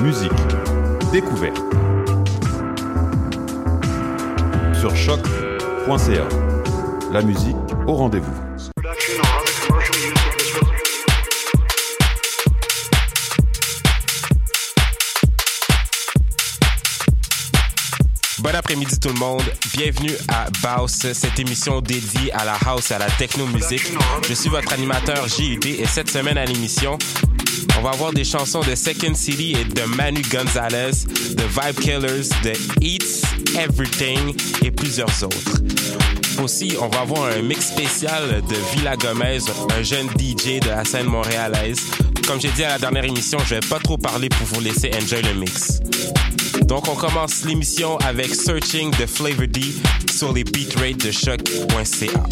musique, découverte. Sur choc.ca. La musique au rendez-vous. Bon après-midi tout le monde. Bienvenue à Baus, cette émission dédiée à la house et à la techno-musique. Je suis votre animateur JUD et cette semaine à l'émission, on va avoir des chansons de Second City et de Manu Gonzalez, de Vibe Killers, de Eats Everything et plusieurs autres. Aussi, on va avoir un mix spécial de Villa Gomez, un jeune DJ de la scène montréalaise. Comme j'ai dit à la dernière émission, je vais pas trop parler pour vous laisser enjoy le mix. Donc, on commence l'émission avec Searching de Flavor D sur les beatrates de choc.ca.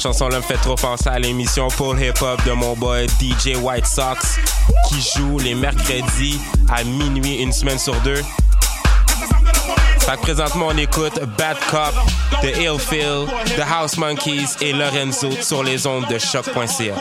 cette chanson-là me fait trop penser à l'émission Paul Hip Hop de mon boy DJ White Sox qui joue les mercredis à minuit une semaine sur deux. Fait présentement, on écoute Bad Cop, The Ill Feel, The House Monkeys et Lorenzo sur les ondes de choc.ca.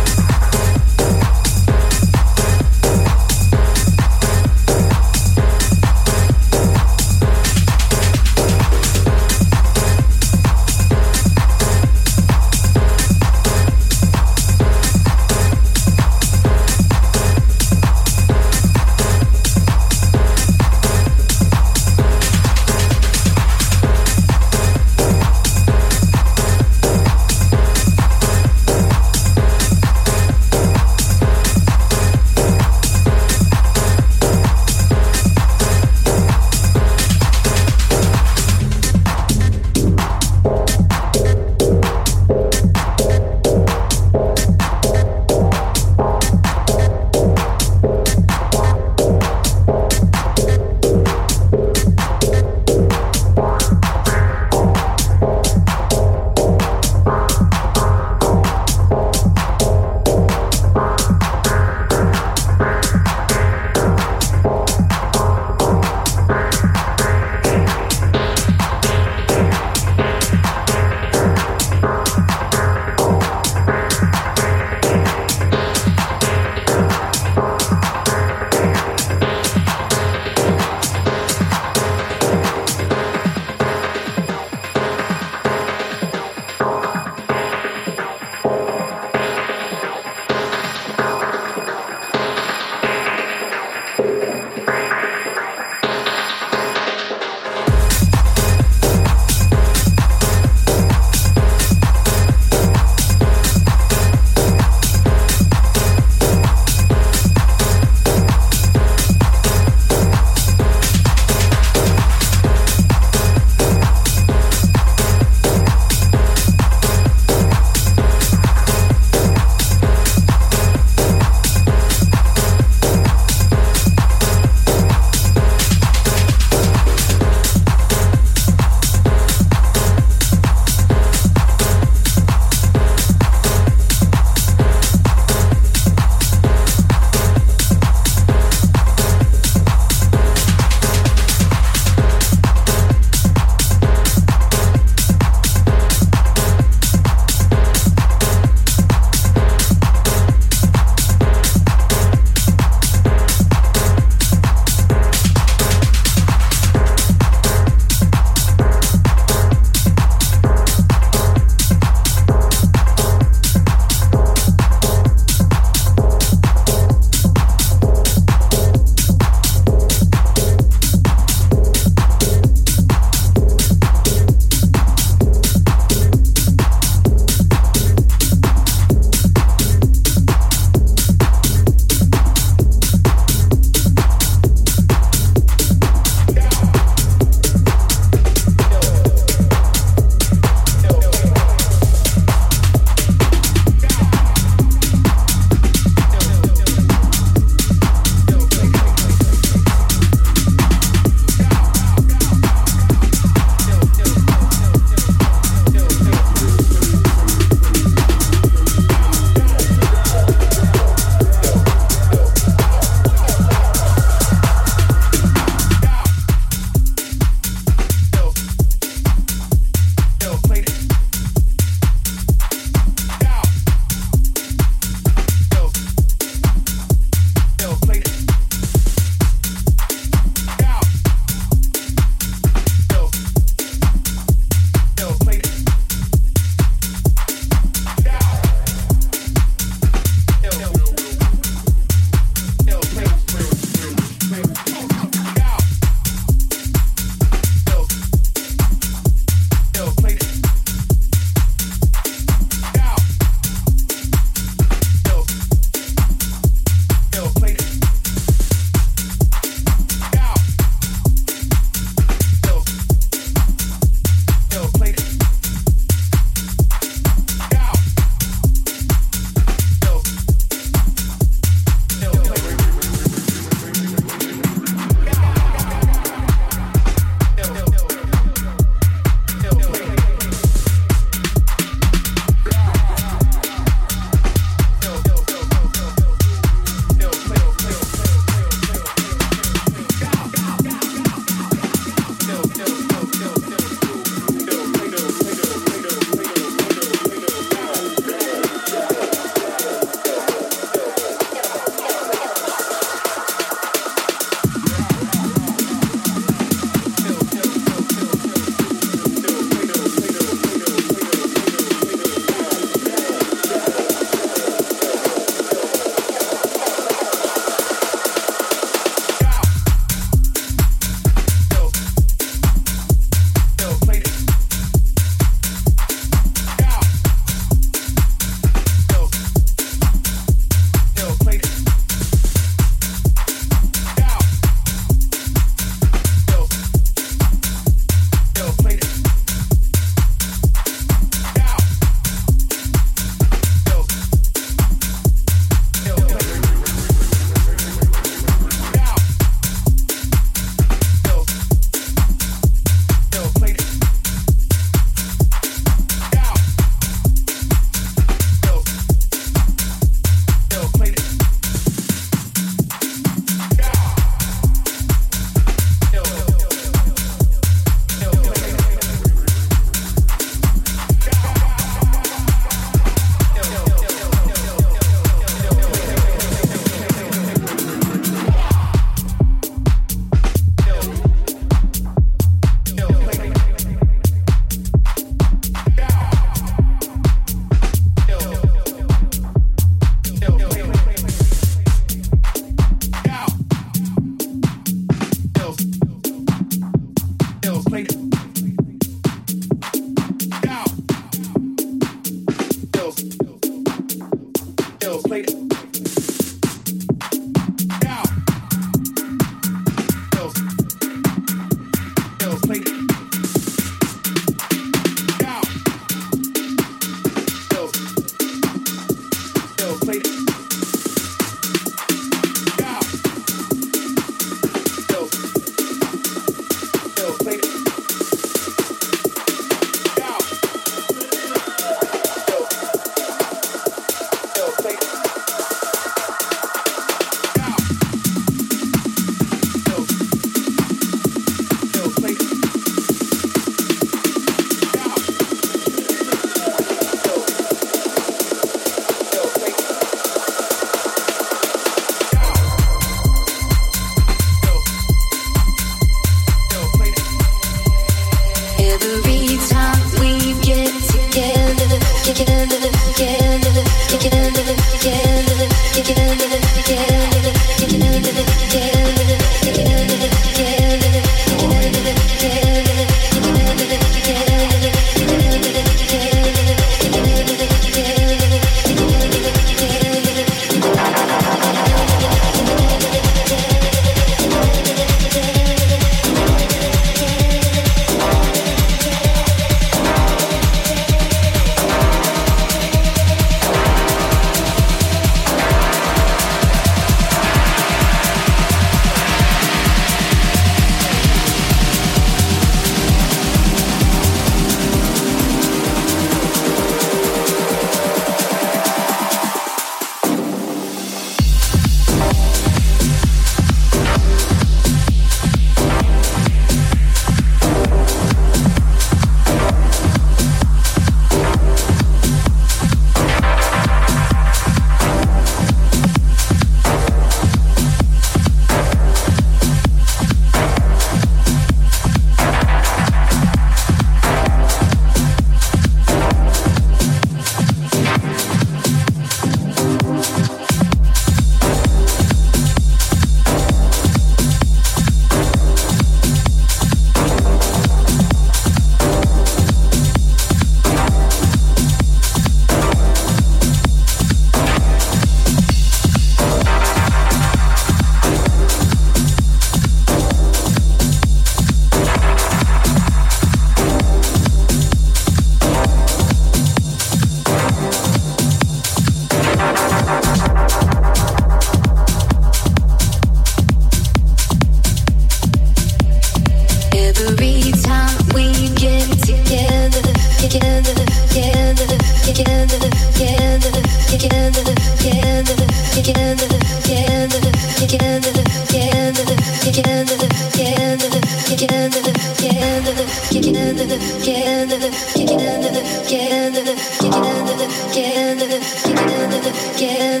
Yeah.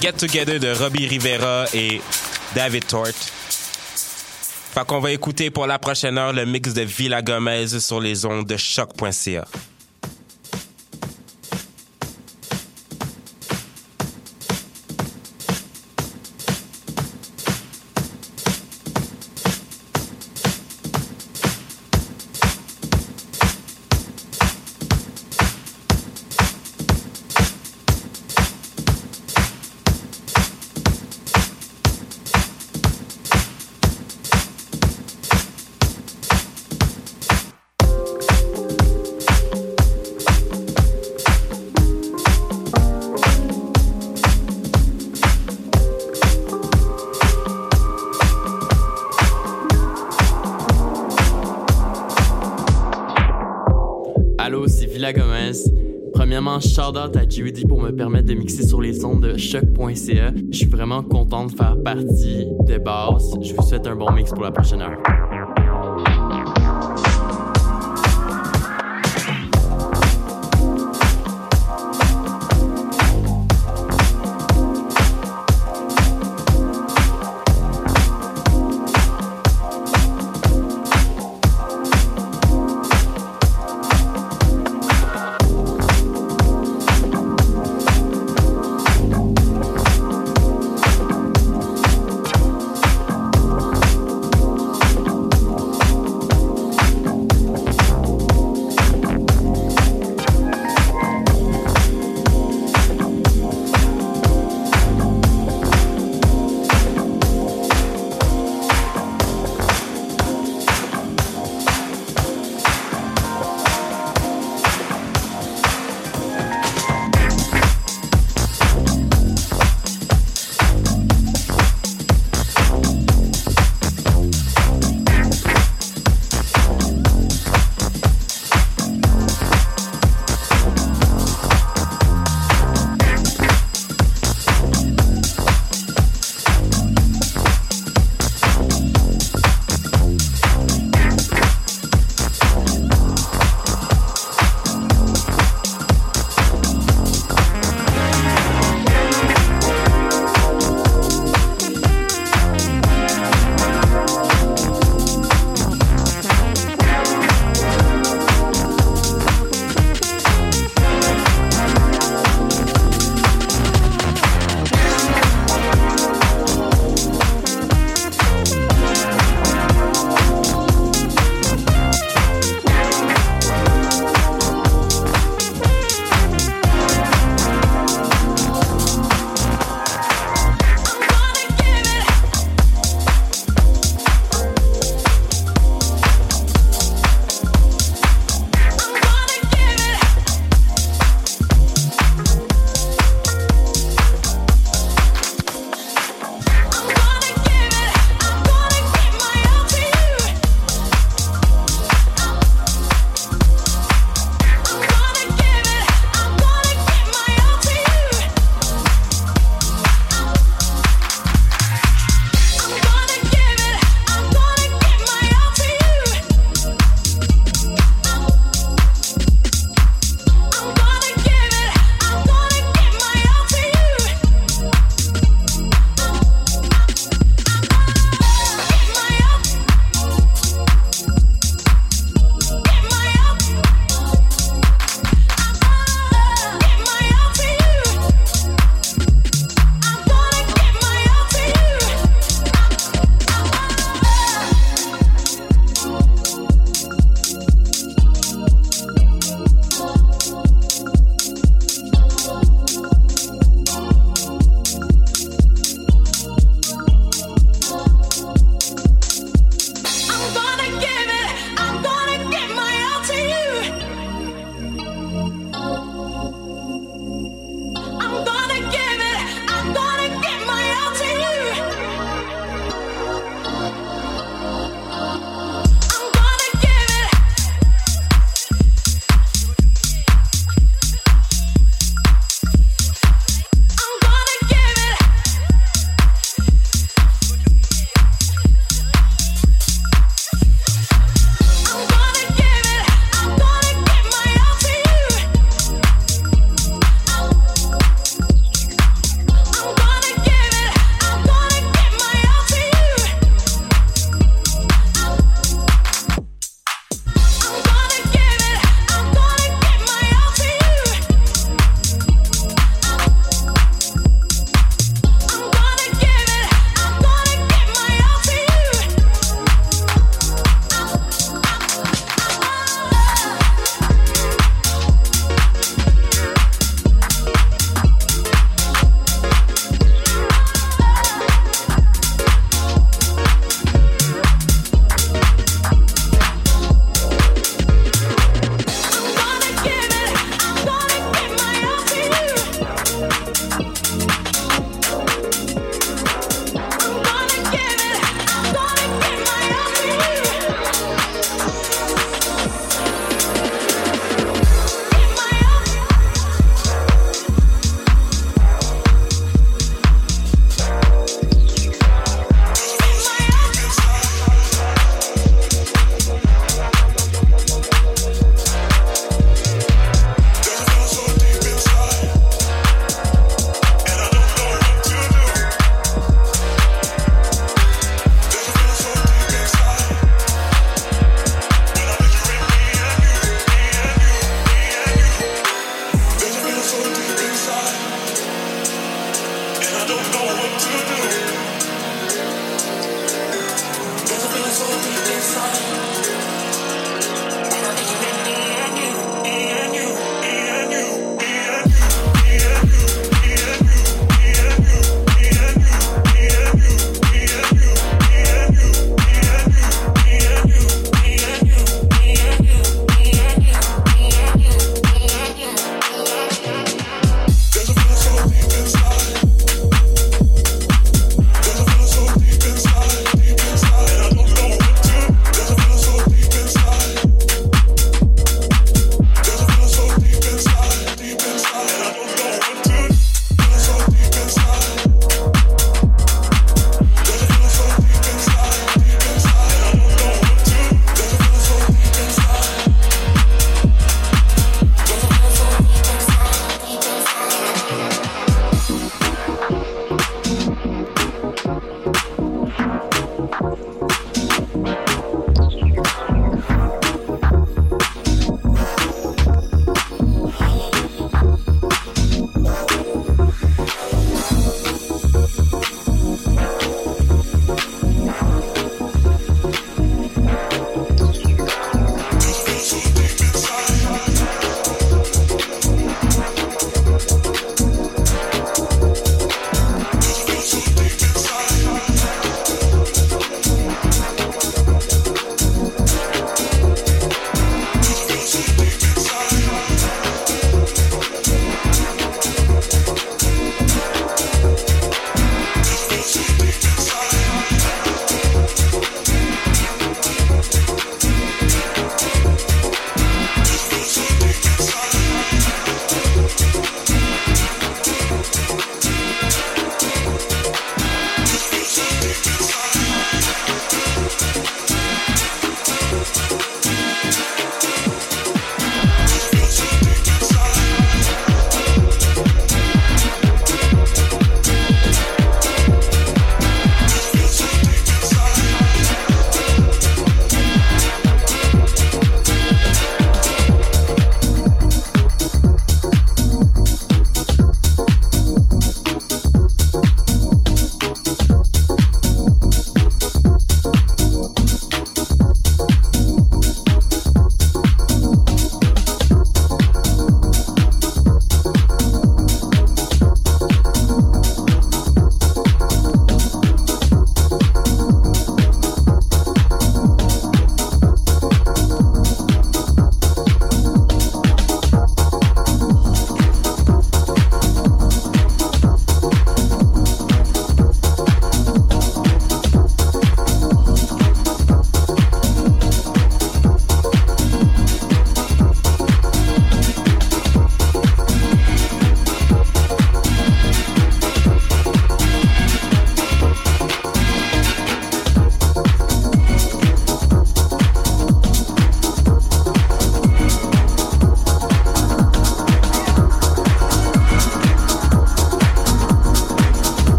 Get Together de Robbie Rivera et David Tort. Fait va écouter pour la prochaine heure le mix de Villa Gomez sur les ondes de choc.ca. choc.ca. Je suis vraiment content de faire partie de Bass. Je vous souhaite un bon mix pour la prochaine heure.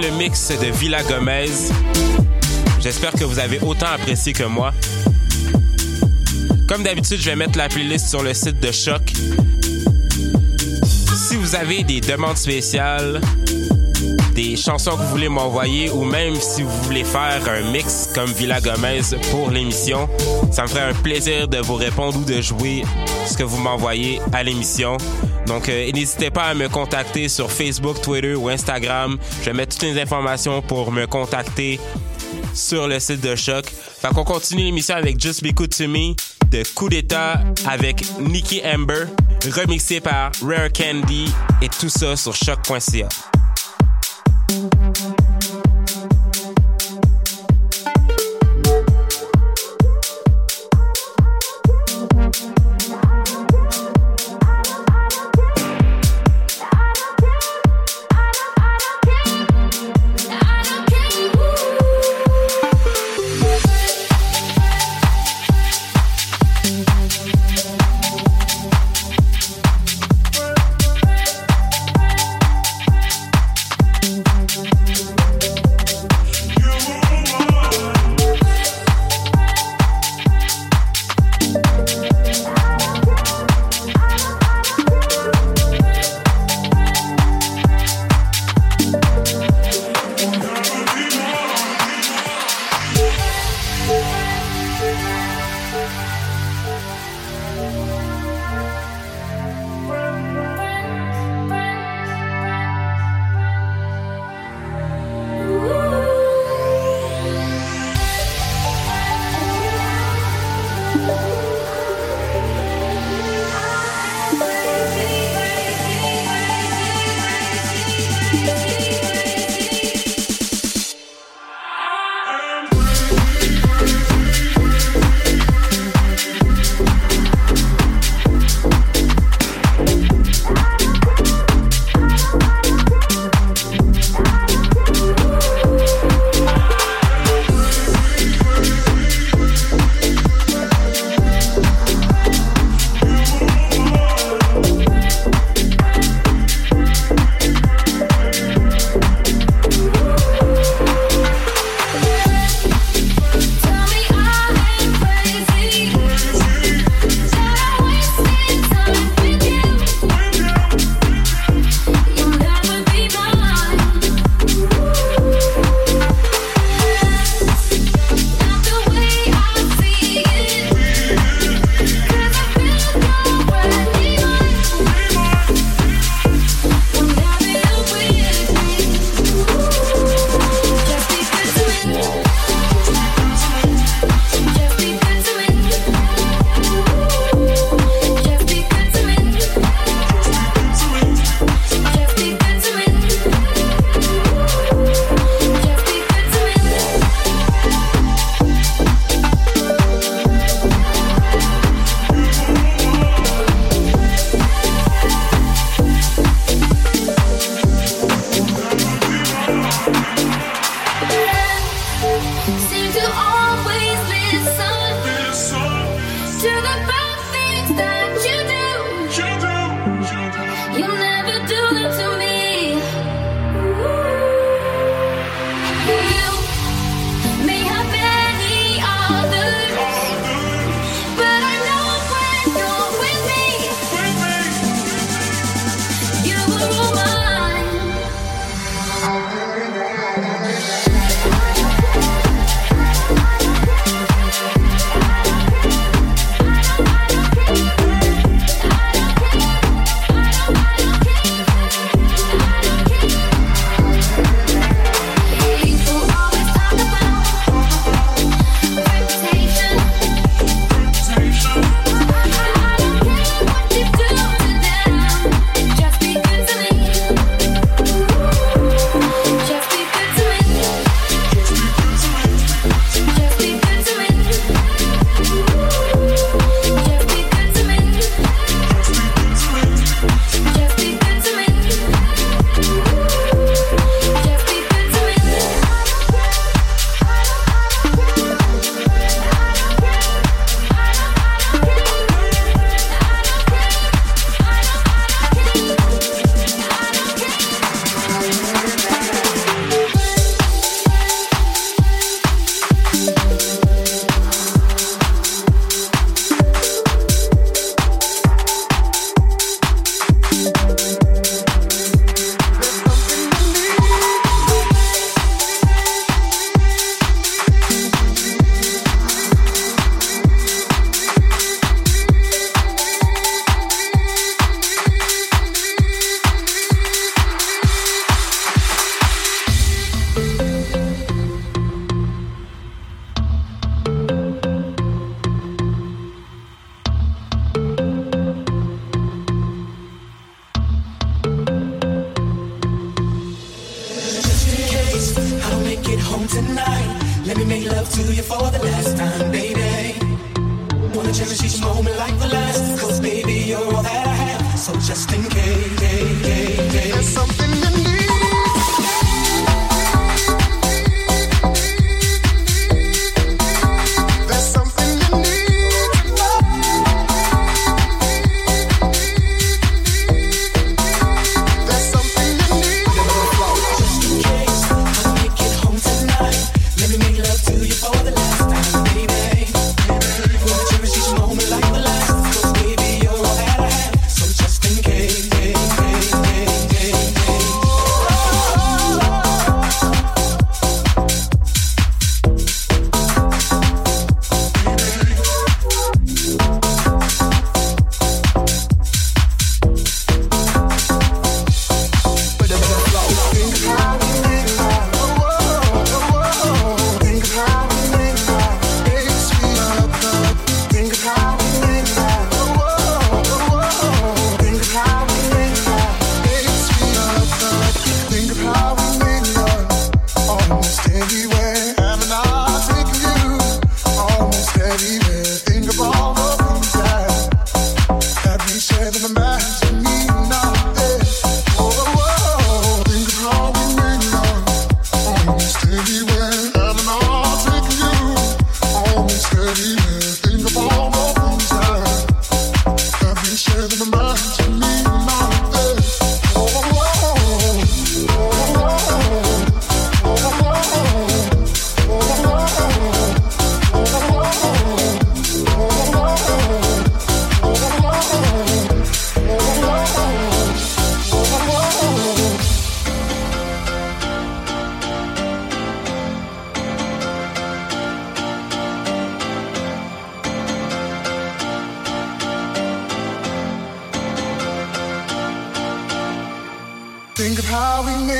De Villa Gomez. J'espère que vous avez autant apprécié que moi. Comme d'habitude, je vais mettre la playlist sur le site de Choc. si vous avez des demandes spéciales, des chansons que vous voulez m'envoyer ou même si vous voulez faire un mix comme Villa Gomez pour l'émission, ça me ferait un plaisir de vous répondre ou de jouer ce que vous m'envoyez à l'émission. Donc, euh, n'hésitez pas à me contacter sur Facebook, Twitter ou Instagram. Je vais mettre toutes les informations pour me contacter sur le site de Choc. Fait qu'on continue l'émission avec Just Be Good To Me de Coup d'État avec Nicky Amber, remixé par Rare Candy et tout ça sur choc.ca.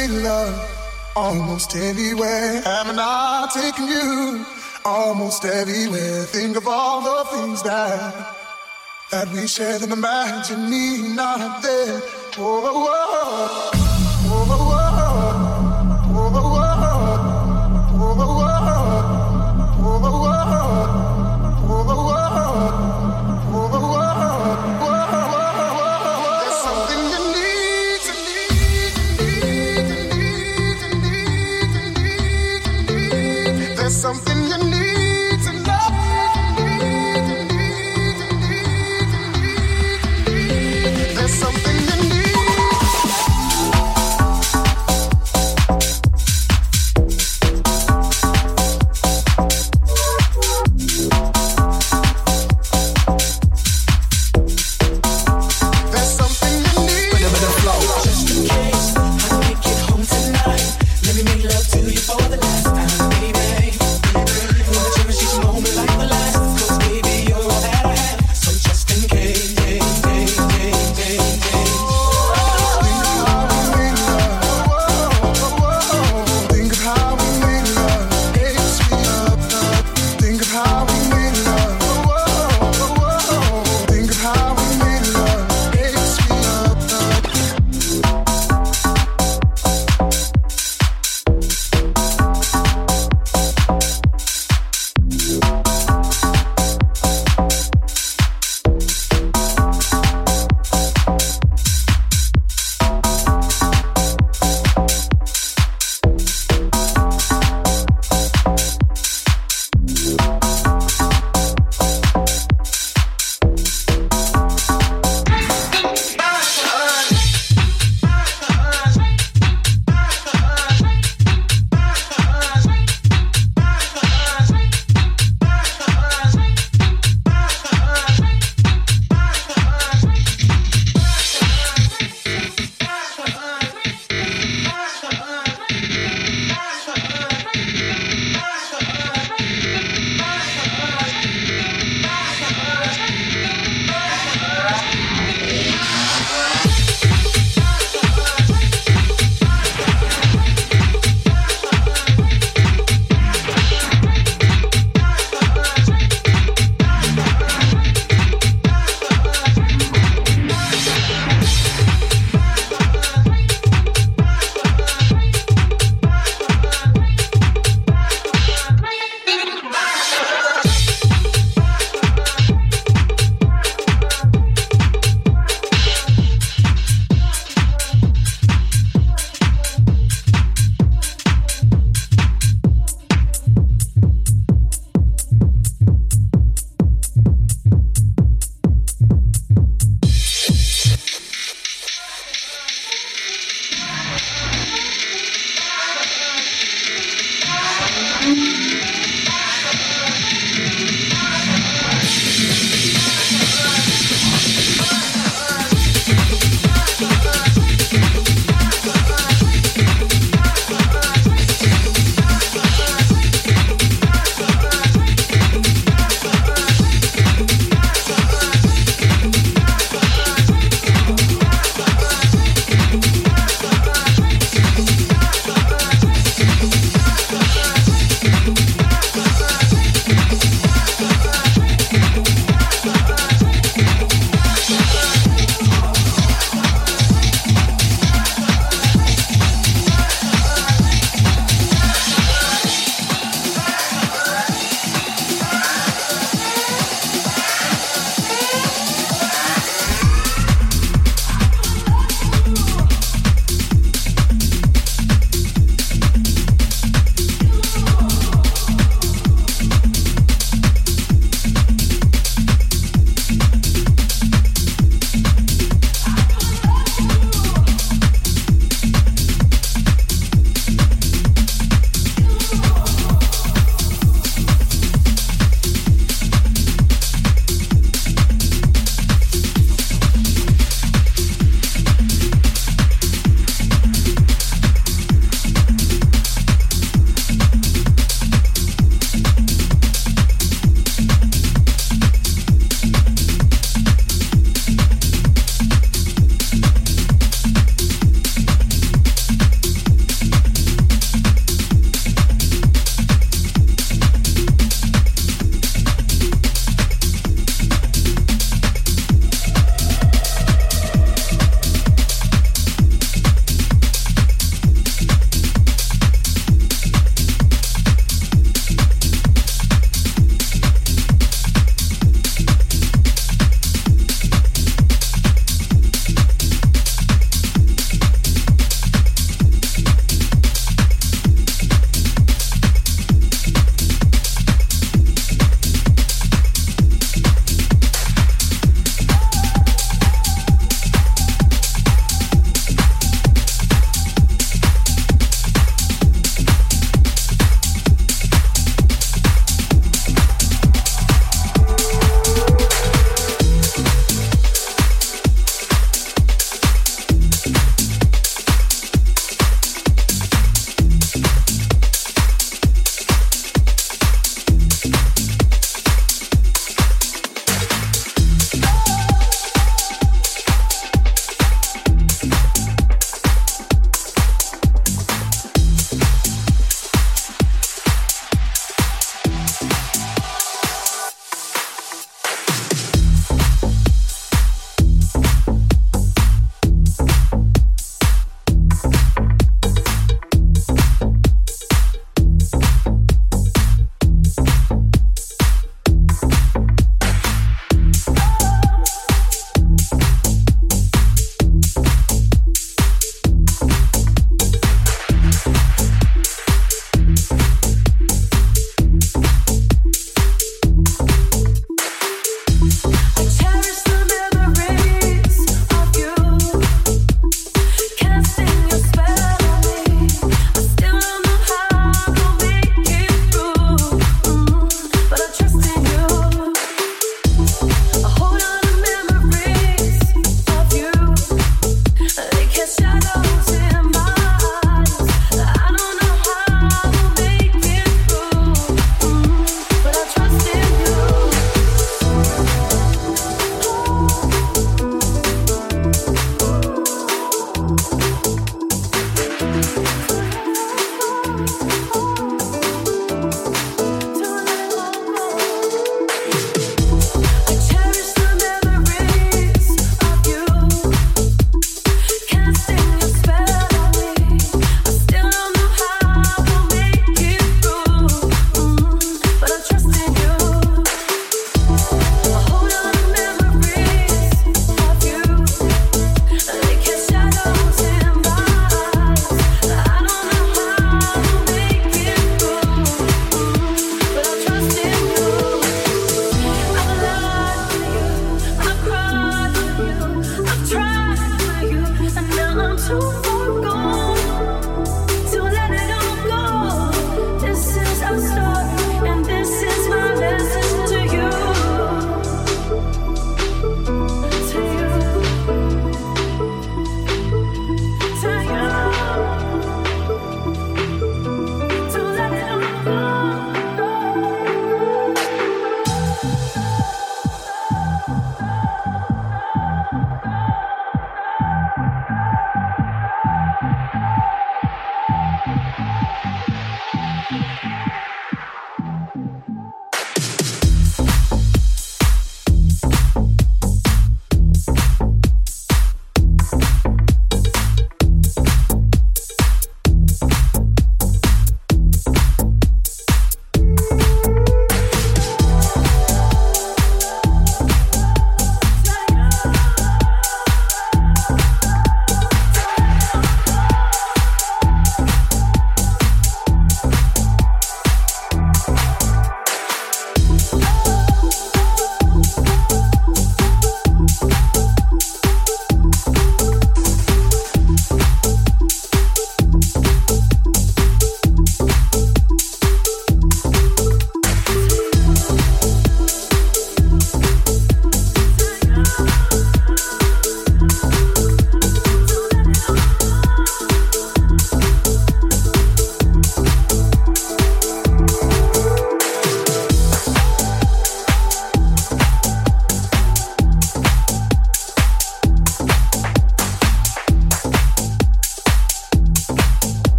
seen love almost anywhere. Haven't I taken you almost everywhere? Think of all the things that that we shared and imagine me not there. Whoa, whoa.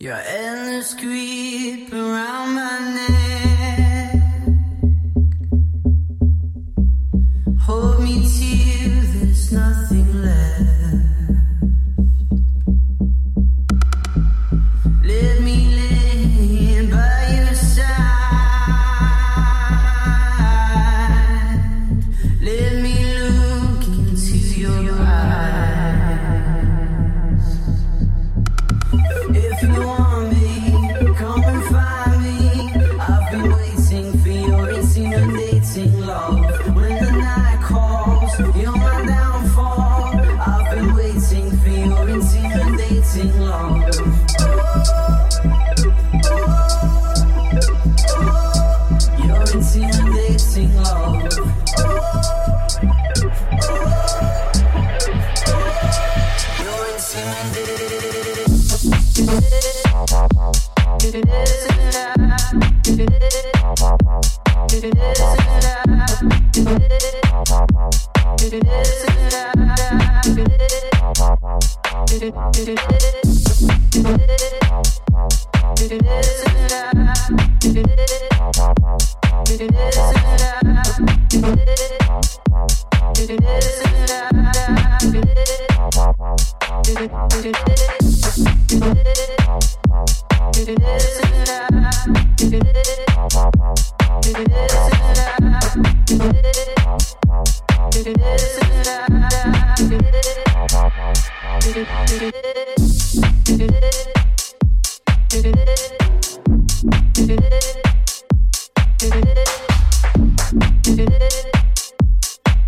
Your endless creep around my neck. Hold me to you. there's nothing left.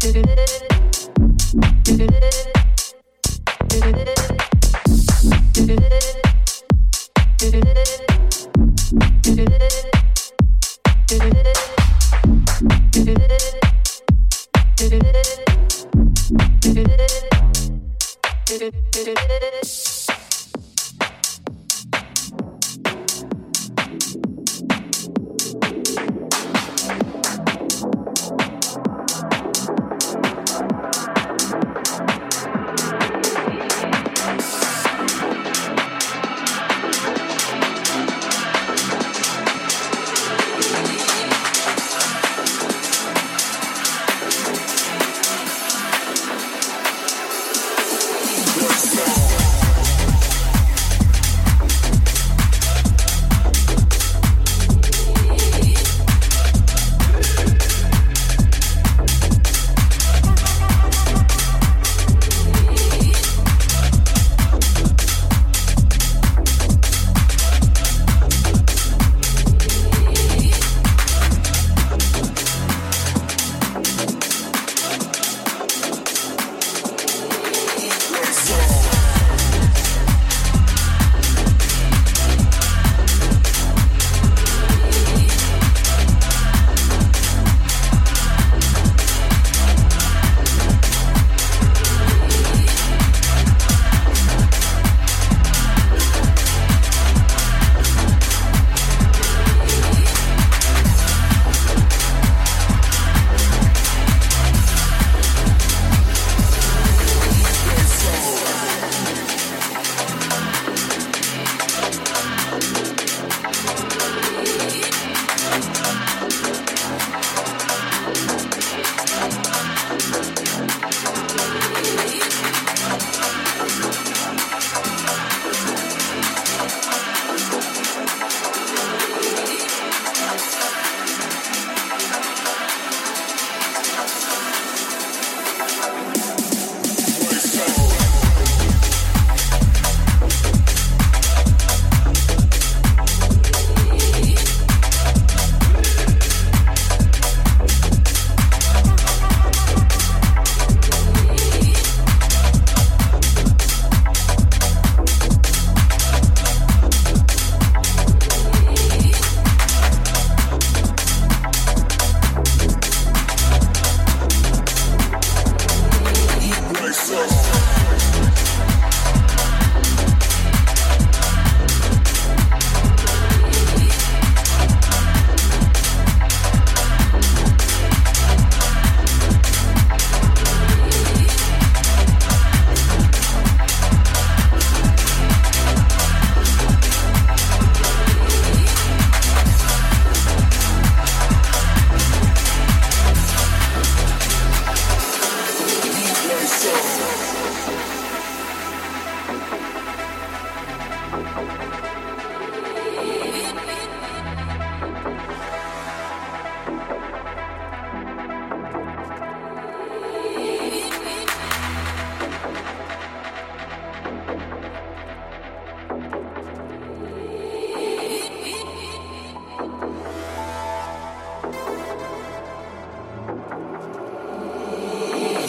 Thank you.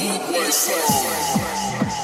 Bootboy Sound.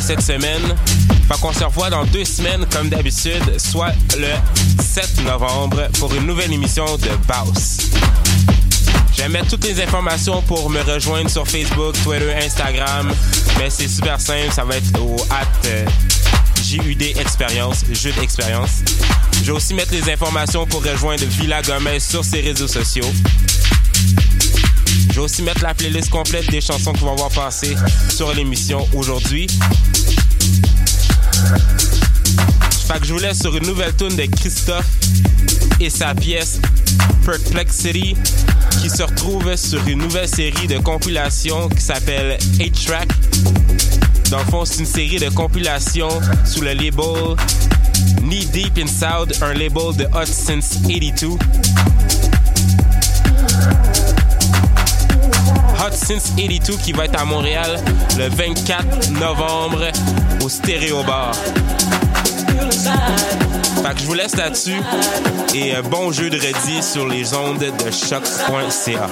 Cette semaine. Fait qu'on se revoit dans deux semaines, comme d'habitude, soit le 7 novembre, pour une nouvelle émission de Baus. Je vais mettre toutes les informations pour me rejoindre sur Facebook, Twitter, Instagram. Mais c'est super simple, ça va être au at euh, JUD Expérience. Je vais aussi mettre les informations pour rejoindre Villa Gomez sur ses réseaux sociaux. Je vais aussi mettre la playlist complète des chansons qu'on va voir passer sur l'émission aujourd'hui. Que je vous laisse sur une nouvelle tune de Christophe et sa pièce Perplexity qui se retrouve sur une nouvelle série de compilations qui s'appelle 8 Track. Dans le fond, c'est une série de compilations sous le label Knee Deep in Sound, un label de Hot Since 82. Since 82 qui va être à Montréal le 24 novembre au Stéréo Bar. Je vous laisse là-dessus et euh, bon jeu de redis sur les ondes de choc.ca.